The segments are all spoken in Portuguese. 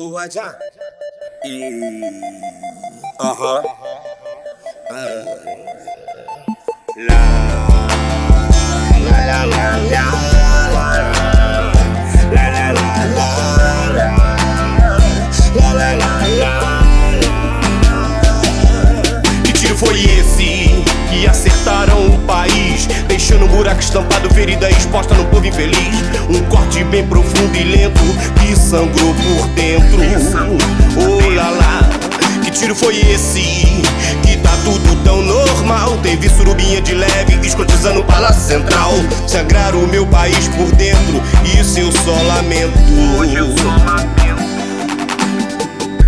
O Raja. E. Aham. Ah. La. La la la la. La la la deixando um buraco estampado, ferida exposta no povo infeliz. Um corte bem profundo e lento que sangrou por dentro. Oh lá lá, que tiro foi esse? Que tá tudo tão normal. Teve surubinha de leve, escotizando o palácio central. Sangraram o meu país por dentro, isso eu eu só lamento.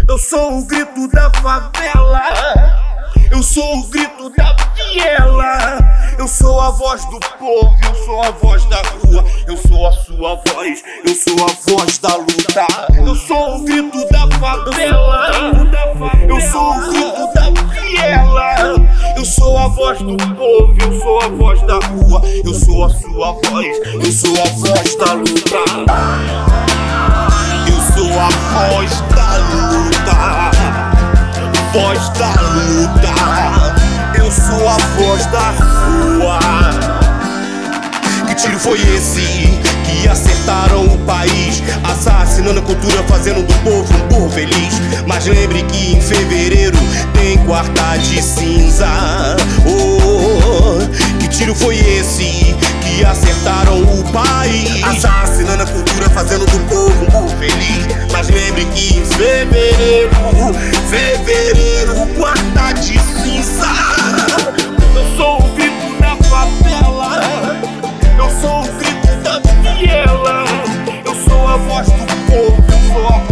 Eu sou o grito da favela. Eu sou o grito da viela. Eu sou a voz do povo, eu sou a voz da rua. Eu sou a sua voz, eu sou a voz da luta. Eu sou o grito da favela. Eu sou o grito da viela. Eu sou a voz do povo, eu sou a voz da rua. Eu sou a sua voz, eu sou a voz da luta. Eu sou a voz da luta voz da luta. Sou a voz da rua. Que tiro foi esse? Que acertaram o país, assassinando a cultura, fazendo do povo um povo feliz. Mas lembre que em fevereiro tem quarta de cinza. Oh, que tiro foi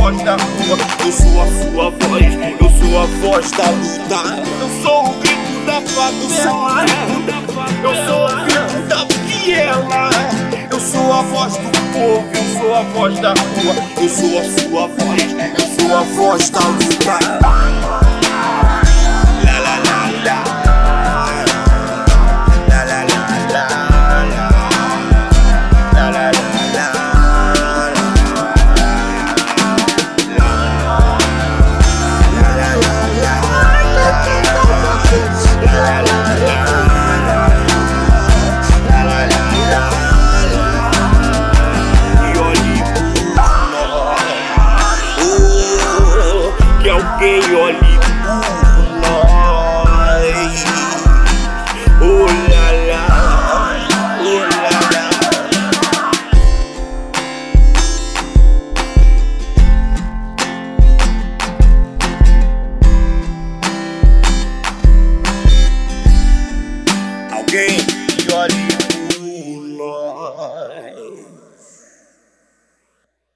voz da rua. Eu sou a sua voz, eu sou a voz da luta. Eu sou o grito da favela. Eu sou o grito da viela. Eu sou a voz do povo, eu sou a voz da rua. Eu sou a sua voz, eu sou a voz da luta. shorty